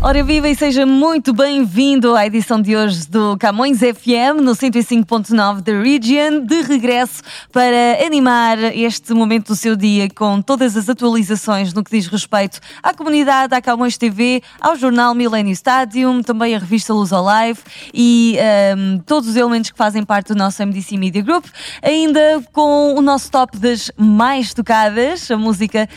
Ora viva e seja muito bem-vindo à edição de hoje do Camões FM no 105.9 da Region, de regresso para animar este momento do seu dia com todas as atualizações no que diz respeito à comunidade, à Camões TV, ao jornal Millennium Stadium, também a revista Luz Live e um, todos os elementos que fazem parte do nosso MDC Media Group, ainda com o nosso top das mais tocadas, a música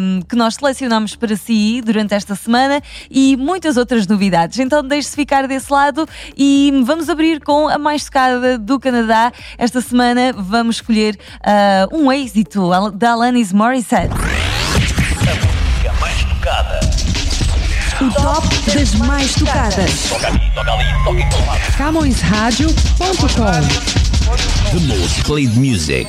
um, que nós selecionamos para si durante esta semana e muitas outras novidades. Então deixe-se ficar desse lado e vamos abrir com a mais tocada do Canadá. Esta semana vamos escolher uh, um êxito da Alanis Morissette. música mais tocada. O top das mais tocadas. Toca ali, toca ali, toca em todo lado. CamõesRádio.com The most played music.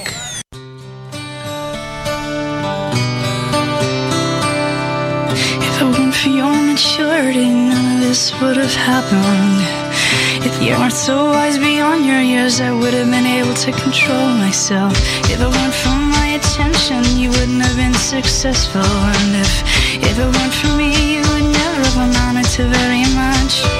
Maturity, none of this would have happened. If you weren't so wise beyond your years, I would have been able to control myself. If it weren't for my attention, you wouldn't have been successful. And if, if it weren't for me, you would never have amounted to very much.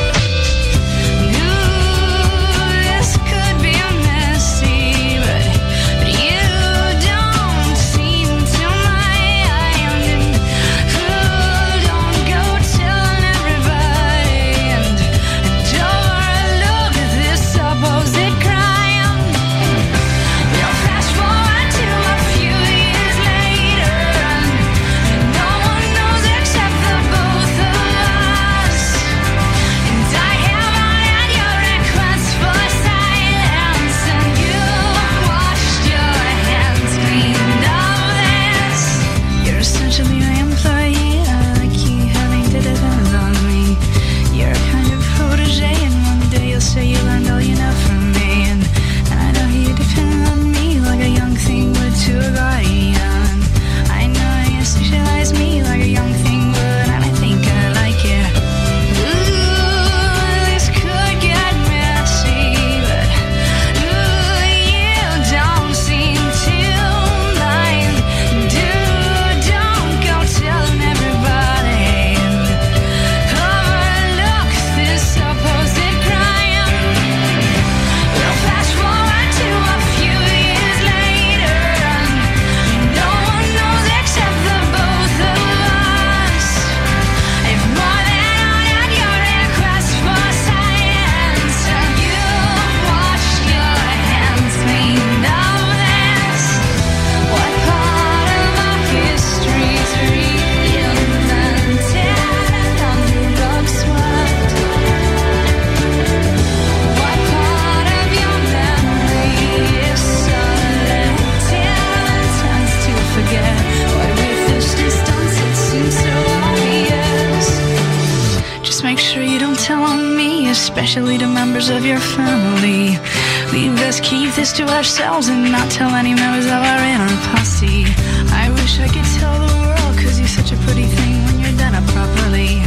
Tell any members of our inner posse. I wish I could tell the world, cause you're such a pretty thing when you're done up properly.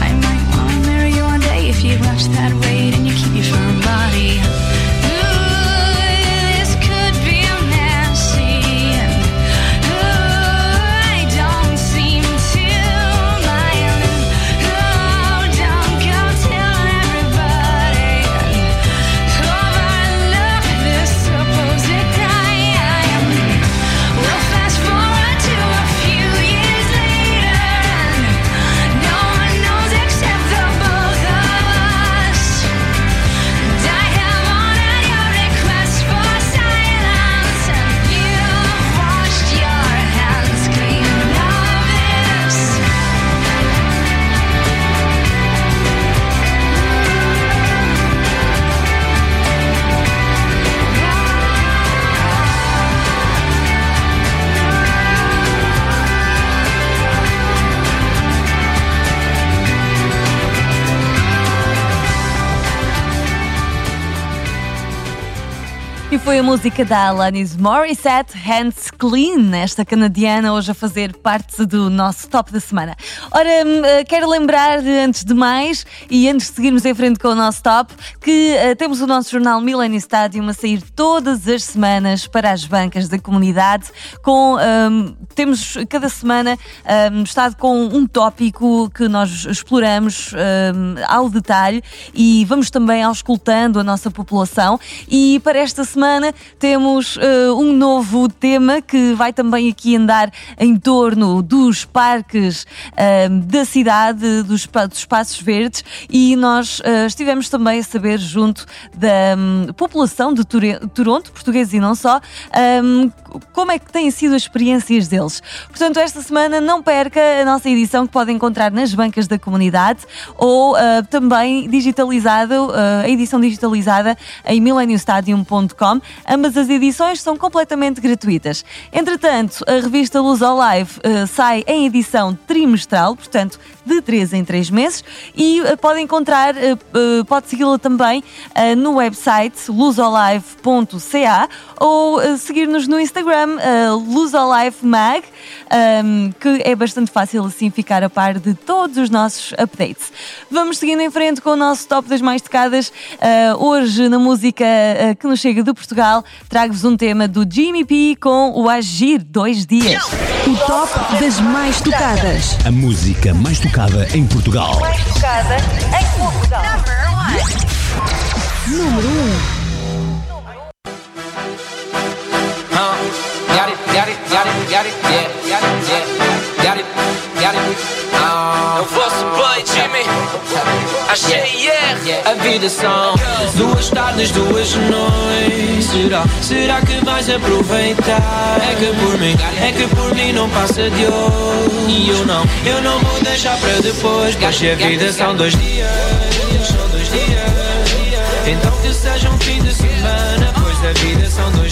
I might wanna marry you one day if you watch that weight and you keep your firm body. Foi a música da Alanis Morissette, Hands Clean, esta canadiana, hoje a fazer parte do nosso top da semana. Ora, hum, eh, quero lembrar, antes de mais, e antes de seguirmos em frente com o nosso top, que eh, temos o nosso jornal Millennium Stadium a sair todas as semanas para as bancas da comunidade, com, hum, temos cada semana hum, estado com um tópico que nós exploramos hum, ao detalhe e vamos também auscultando a nossa população e para esta semana temos eh, um novo tema que vai também aqui andar em torno dos parques eh, da cidade, dos, dos espaços verdes e nós eh, estivemos também a saber junto da hum, população de Toronto, portugueses e não só, hum, como é que têm sido as experiências deles. Portanto, esta semana não perca a nossa edição que pode encontrar nas bancas da comunidade ou também digitalizado, a edição digitalizada em millenniumstadium.com. Ambas as edições são completamente gratuitas. Entretanto, a revista Luz ao Live ah, sai em edição trimestral, portanto, de 3 em 3 meses e ah, pode encontrar, ah, ah, pode segui-la também no website luzolive.ca ou seguir-nos no Instagram luzolivemag um, que é bastante fácil assim ficar a par de todos os nossos updates. Vamos seguindo em frente com o nosso top das mais tocadas. Hoje, na música que nos chega de Portugal, trago-vos um tema do Jimmy P com o Agir Dois Dias. O top das mais tocadas. A música mais tocada em Portugal. Huh? Got it, got it, got it, got it, yeah, got it, yeah, got it, got it. A vida são duas tardes, duas noites. Será, será que vais aproveitar? É que por mim, é que por mim não passa de hoje. E eu não, eu não vou deixar para depois. Pois a vida são dois dias, são dois dias. Então que seja um fim de semana, pois a vida são dois dias,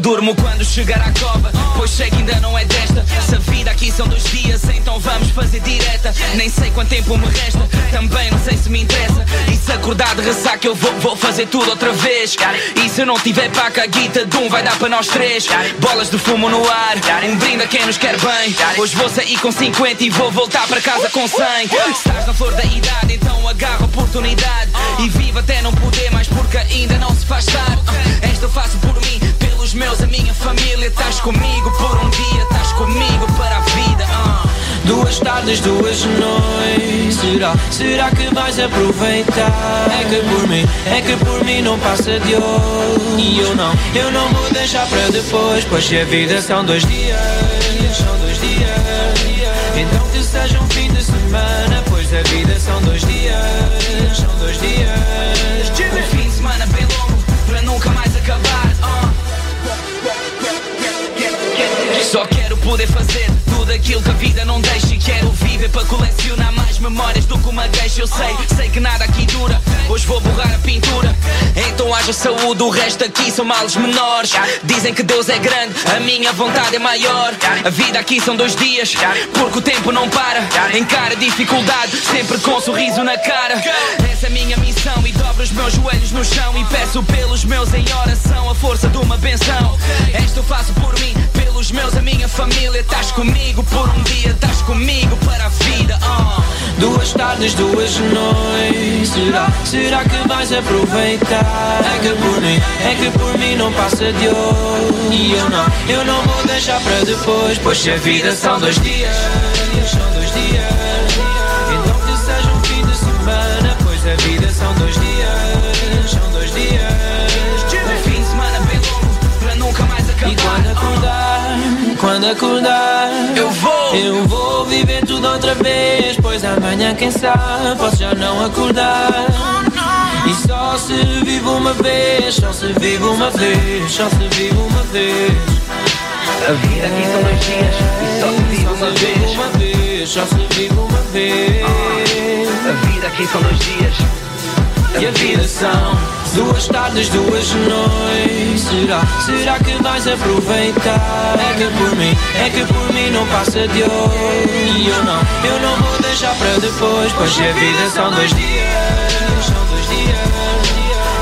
durmo quando chegar à cova, pois sei que ainda não é desta. Se a vida aqui são dois dias, então vamos fazer direta. Nem sei quanto tempo me resta, também não sei se me interessa. E se acordar de ressaca, eu vou, vou fazer tudo outra vez. E se eu não tiver paca, a guita de um vai dar para nós três. Bolas de fumo no ar, um brinde a quem nos quer bem. Hoje vou sair com 50 e vou voltar para casa com 100. Se estás na flor da idade, então agarra a oportunidade. E viva até não poder mais, porque ainda não se faz tarde. Esta eu faço por mim, pelos meus, a minha família. Estás comigo por um dia, estás comigo para a vida. ah. Duas tardes, duas noites. Será, será que vais aproveitar? É que por mim, é que por mim não passa de hoje. E eu não, eu não vou deixar para depois. Pois se a vida são dois dias, são dois dias. Então que seja um fim de semana. Pois a vida são dois dias, poder fazer tudo aquilo que a vida não deixa. E quero viver para colecionar mais memórias do que uma queixa. Eu sei, sei que nada aqui dura. Hoje vou borrar a pintura. Então haja saúde, o resto aqui são males menores. Dizem que Deus é grande, a minha vontade é maior. A vida aqui são dois dias, porque o tempo não para. Encara dificuldade, sempre com um sorriso na cara. Essa é a minha missão e dobro os meus joelhos no chão. E peço pelos meus em oração a força de uma benção. Esta eu faço por mim, pelos meus, a minha família. Estás comigo por um dia, estás comigo para a vida. ah. Duas tardes, duas noites. Será, será que vais aproveitar? É que por mim, é que por mim não passa de hoje. E eu não, eu não vou deixar para depois. Pois se a vida são dois dias, são dois dias. Então que seja um fim de semana. Pois a vida são dois dias, são dois dias. Quando acordar, Eu vou. eu vou viver tudo outra vez. Pois amanhã, quem sabe, posso já não acordar. E só se vive uma vez, só se vive uma vez, só se vive uma vez. A vida aqui são dois dias e só se vive uma vez. uma vez, só se vive uma vez. A vida aqui são dois dias. E a vida são, Duas tardes, duas noites. Será, será que vais aproveitar? É que por mim, é que por mim não passa de hoje. E eu não, eu não vou deixar para depois. Pois a vida são dois dias, são dois dias.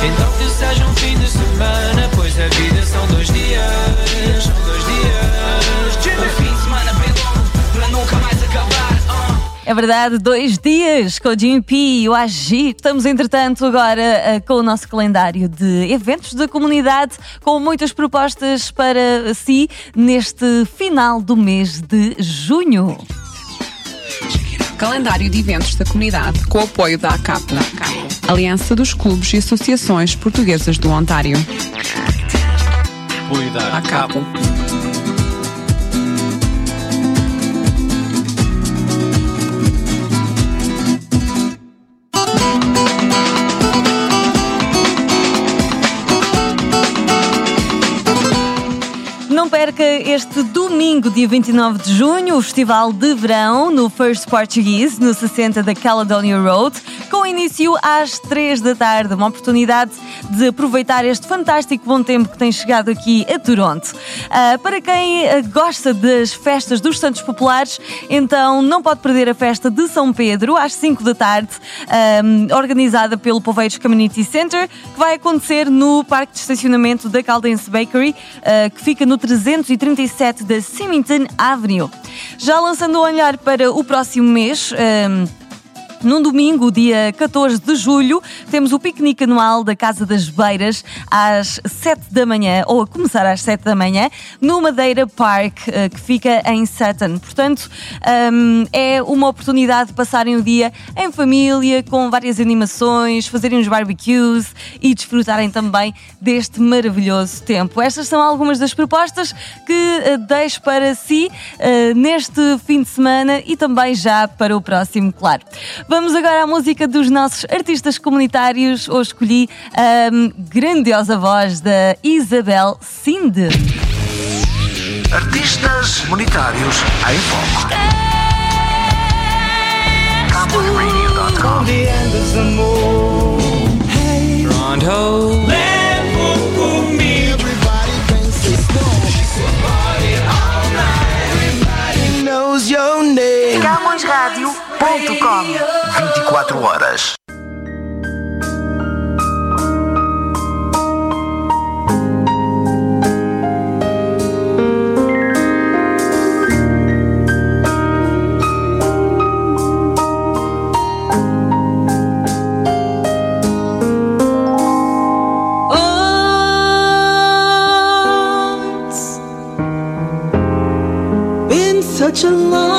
Então que seja um fim de semana, pois a vida são dois dias, são dois dias. É verdade, dois dias com o Jimmy P e o Agi. Estamos, entretanto, agora eh, com o nosso calendário de eventos da comunidade, com muitas propostas para si neste final do mês de junho. Calendário de eventos da comunidade com o apoio da ACAP, Aliança dos Clubes e Associações Portuguesas do Ontário. ACAP. Perca este domingo, dia 29 de junho, o Festival de Verão no First Portuguese, no 60 da Caledonia Road, com início às 3 da tarde. Uma oportunidade de aproveitar este fantástico bom tempo que tem chegado aqui a Toronto. Ah, para quem ah, gosta das festas dos Santos Populares, então não pode perder a festa de São Pedro às 5 da tarde, ah, organizada pelo Poveiros Community Center, que vai acontecer no Parque de Estacionamento da Caldense Bakery, ah, que fica no 337 da Symington Avenue. Já lançando o olhar para o próximo mês. ah, num domingo, dia 14 de julho, temos o piquenique anual da Casa das Beiras às 7 da manhã, ou a começar às 7 da manhã, no Madeira Park, eh, que fica em Sutton. Portanto, hum, é uma oportunidade de passarem o dia em família, com várias animações, fazerem uns barbecues e desfrutarem também deste maravilhoso tempo. Estas são algumas das propostas que eh, deixo para si eh, neste fim de semana e também já para o próximo, claro. Vamos agora à música dos nossos artistas comunitários. Hoje escolhi a hum, grandiosa voz da Isabel Sinde. Artistas comunitários em foco. CowboyRadio.com Toronto. 24 horas. such a long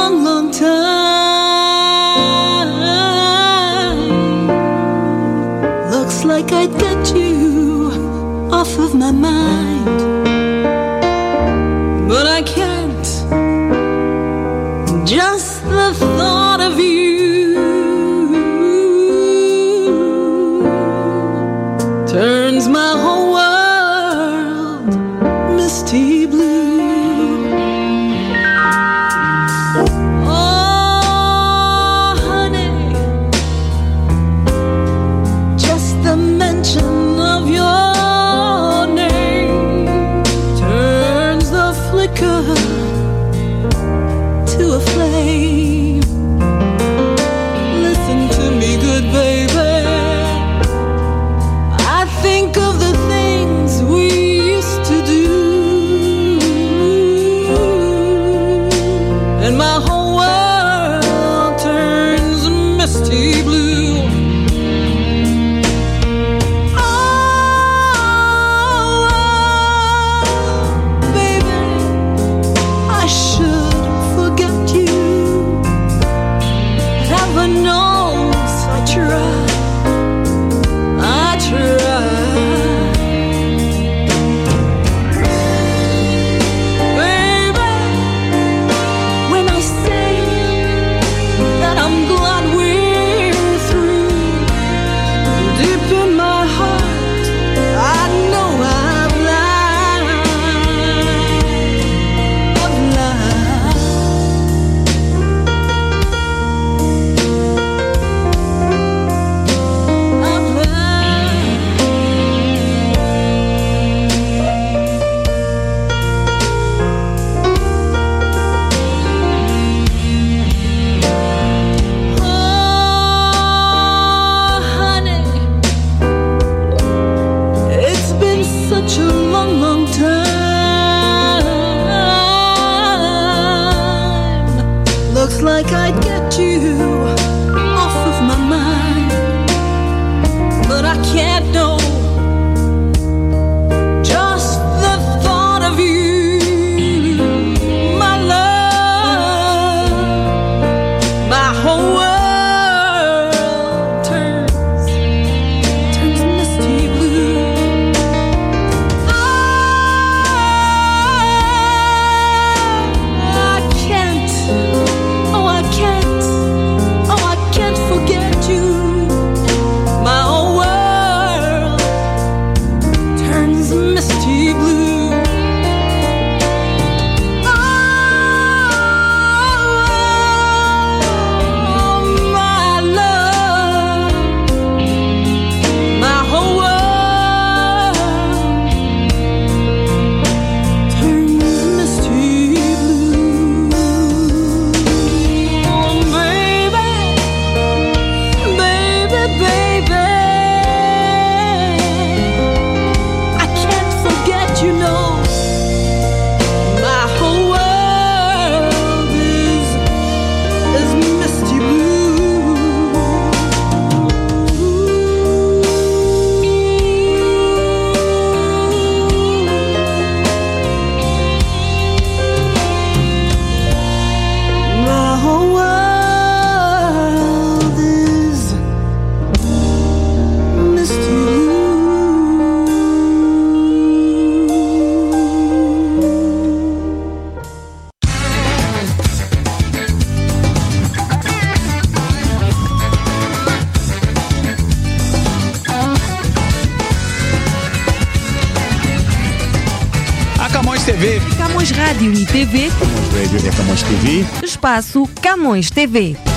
Rádio e TV. Camões Radio é Camões TV. Espaço Camões TV.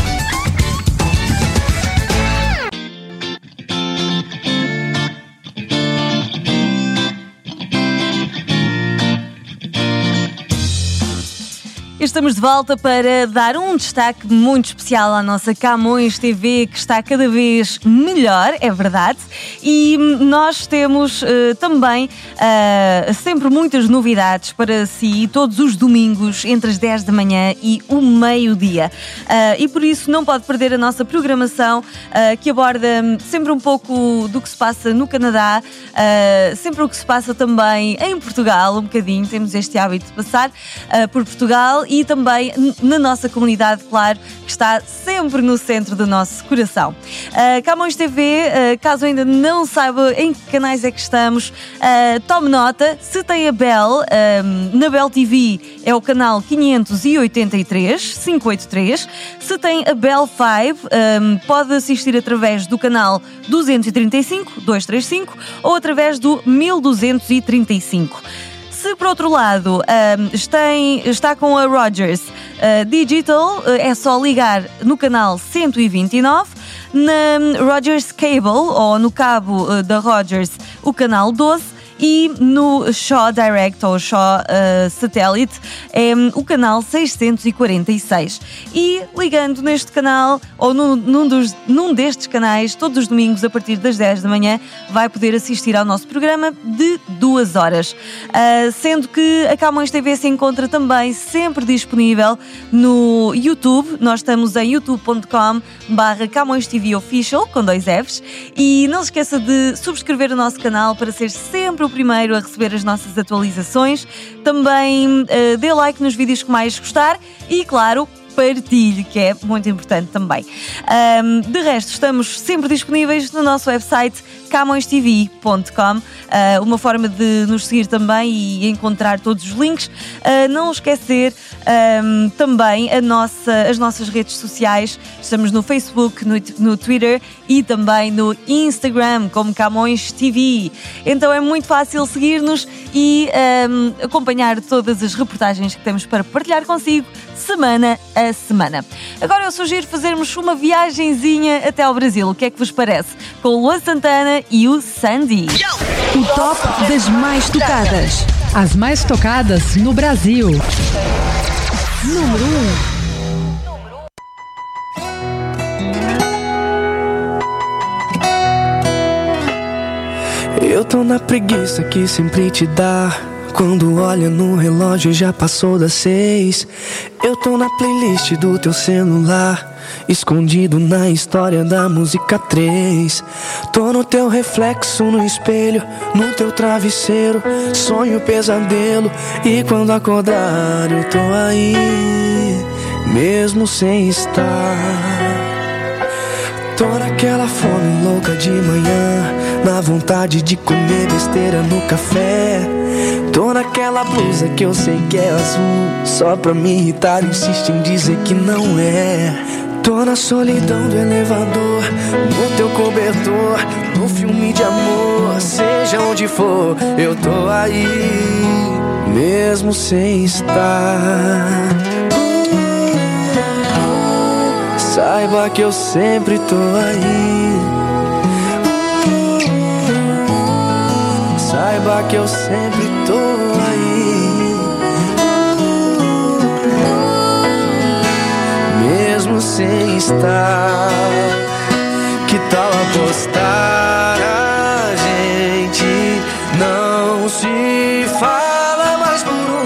Estamos de volta para dar um destaque muito especial à nossa Camões TV, que está cada vez melhor, é verdade. E nós temos eh, também eh, sempre muitas novidades para si, todos os domingos, entre as 10 da manhã e o meio-dia. Eh, e por isso não pode perder a nossa programação, que aborda sempre um pouco do que se passa no Canadá, sempre o que se passa também em Portugal, um bocadinho. Temos este hábito de passar por Portugal e também na nossa comunidade, claro, que está sempre no centro do nosso coração. Uh, Camões TV, uh, caso ainda não saiba em que canais é que estamos, uh, tome nota, se tem a Bell, um, na Bell TV é o canal 583, 583, se tem a Bell 5, um, pode assistir através do canal 235, 235 ou através do 1235. Se por outro lado tem- está com a Rogers ah, Digital, ah, é só ligar no canal 129, na Rogers Cable ou no cabo ah, da Rogers o canal 12 e no Shaw Direct ou Shaw ah, Satellite é hum, o canal 646. E ligando neste canal ou num, num dos- num destes canais, todos os domingos a partir das 10 da manhã, vai poder assistir ao nosso programa de duas horas. Ah, sendo que a Camões TV se encontra também sempre disponível no YouTube. Nós estamos em youtube.com barra Camões TV Official, com dois Fs. E não se esqueça de subscrever o nosso canal para ser sempre o primeiro a receber as nossas atualizações. Também ah, dê like nos vídeos que mais gostar e, claro, partilhe, que é muito importante também. Ahm, de resto, estamos sempre disponíveis no nosso website camõestv.com, ah, uma forma de nos seguir também e encontrar todos os links. Ah, não esquecer ahm, também nossa, as nossas redes sociais. Estamos no Facebook, no, no Twitter e também no Instagram, como Camões TV. Então é muito fácil seguir-nos e ahm, acompanhar todas as reportagens que temos para partilhar consigo semana a semana. Agora eu sugiro fazermos uma viagenzinha até ao Brasil. O que é que vos parece? Com o Luan Santana e o Sandy. O top das mais tocadas. As mais tocadas no Brasil. Número 1. Eu tô na preguiça que sempre te dá. Quando olha no relógio já passou das seis. Eu tô na playlist do teu celular. Escondido na história da música 3. Tô no teu reflexo no espelho, no teu travesseiro. Sonho pesadelo. E quando acordar, eu tô aí, mesmo sem estar. Tô naquela fome louca de manhã, na vontade de comer besteira no café. Tô naquela blusa que eu sei que é azul, só pra me irritar, insiste em dizer que não é. Tô na solidão do elevador, no teu cobertor, no filme de amor, seja onde for, eu tô aí, mesmo sem estar. Saiba que eu sempre tô aí. Saiba que eu sempre tô aí. Mesmo sem estar. Que tal apostar? A gente não se fala mais por um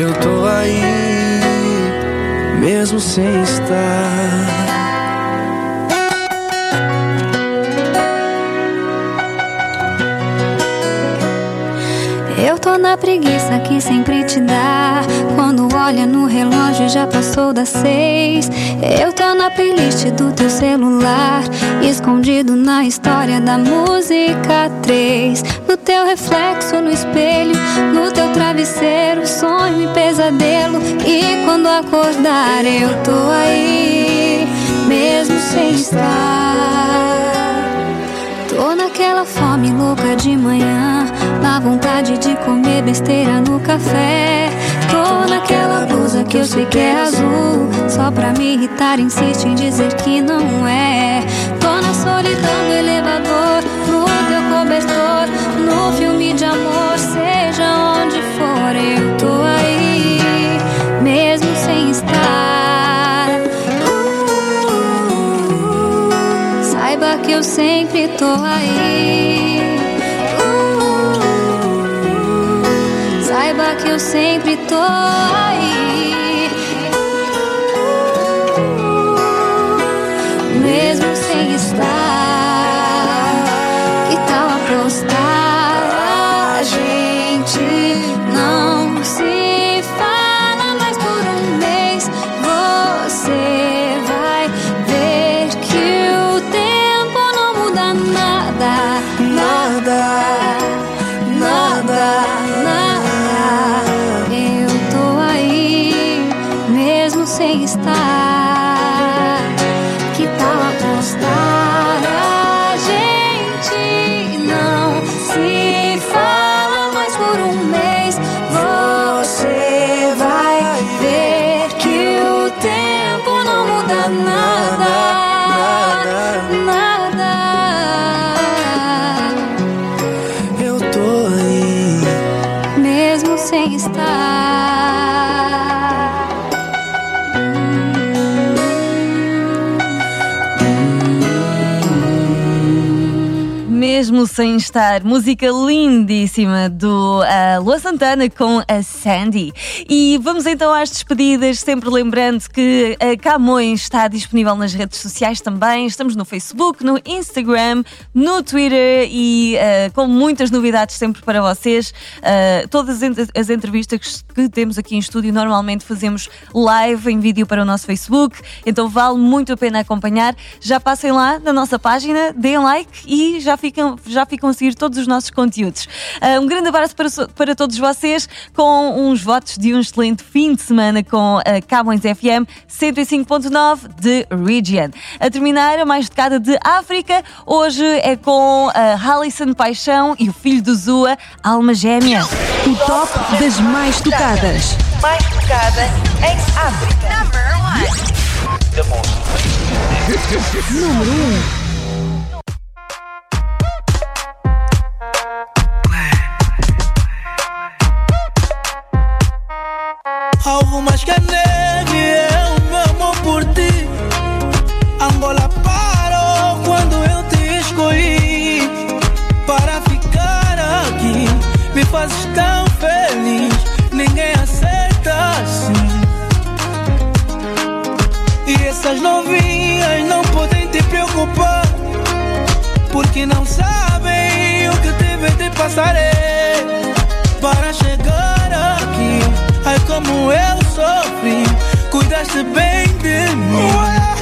Eu tô aí, mesmo sem estar. Eu tô na preguiça que sempre te dá. Quando olha no relógio já passou das seis. Eu tô na playlist do teu celular. Escondido na história da música 3. No teu reflexo no espelho, no meu travesseiro, sonho e pesadelo. E quando acordar, eu tô aí, mesmo sem estar. Tô naquela fome louca de manhã, na vontade de comer besteira no café. Tô naquela blusa que eu sei que é azul, só pra me irritar, insiste em dizer que não é. Tô na solidão tô aí. Uh, Saiba que eu sempre tô aí. Sem estar, música lindíssima do uh, Lua Santana com a Sandy. E vamos então às despedidas, sempre lembrando que a Camões está disponível nas redes sociais também. Estamos no Facebook, no Instagram, no Twitter e uh, com muitas novidades sempre para vocês. Uh, todas as ent- as entrevistas que temos aqui em estúdio normalmente fazemos live em vídeo para o nosso Facebook, então vale muito a pena acompanhar. Já passem lá na nossa página, deem like e já ficam, já ficam a seguir todos os nossos conteúdos. Ah, um grande abraço para, para todos vocês, com uns votos de um excelente fim de semana com a Camões FM 105.9 de Region. A terminar, a mais tocada de África, hoje é com a Alison Paixão e o filho do Zua, Alma Gêmea. O top das mais tocadas. Mais tocada em África. Number one. Número 1. Algo mais que a é o meu amor por ti. Angola parou quando eu te escolhi para ficar aqui. Me fazes tão feliz, ninguém acerta assim. E essas novinhas não podem te preocupar, porque não sabem o que tive de passar como eu sofri, cuidaste bem de mim.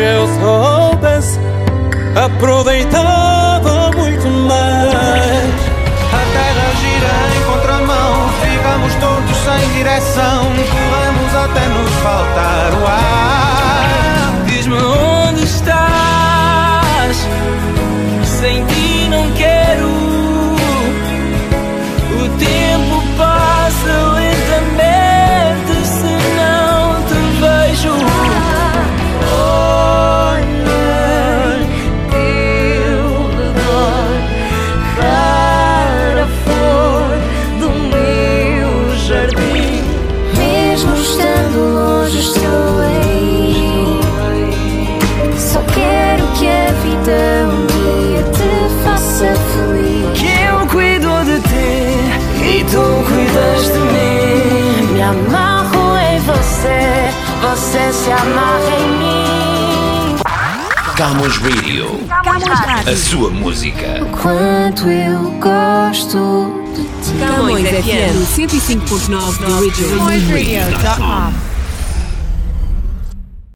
Eu soubesse, aproveitava muito mais. A terra gira em contramão, ficamos todos sem direção. Corremos até nos faltar o ar. Você, se amarra em mim. Camões Radio. A sua música. Quanto eu gosto de ti. Camões FM 105.9 The Original. CamõesRadio.com.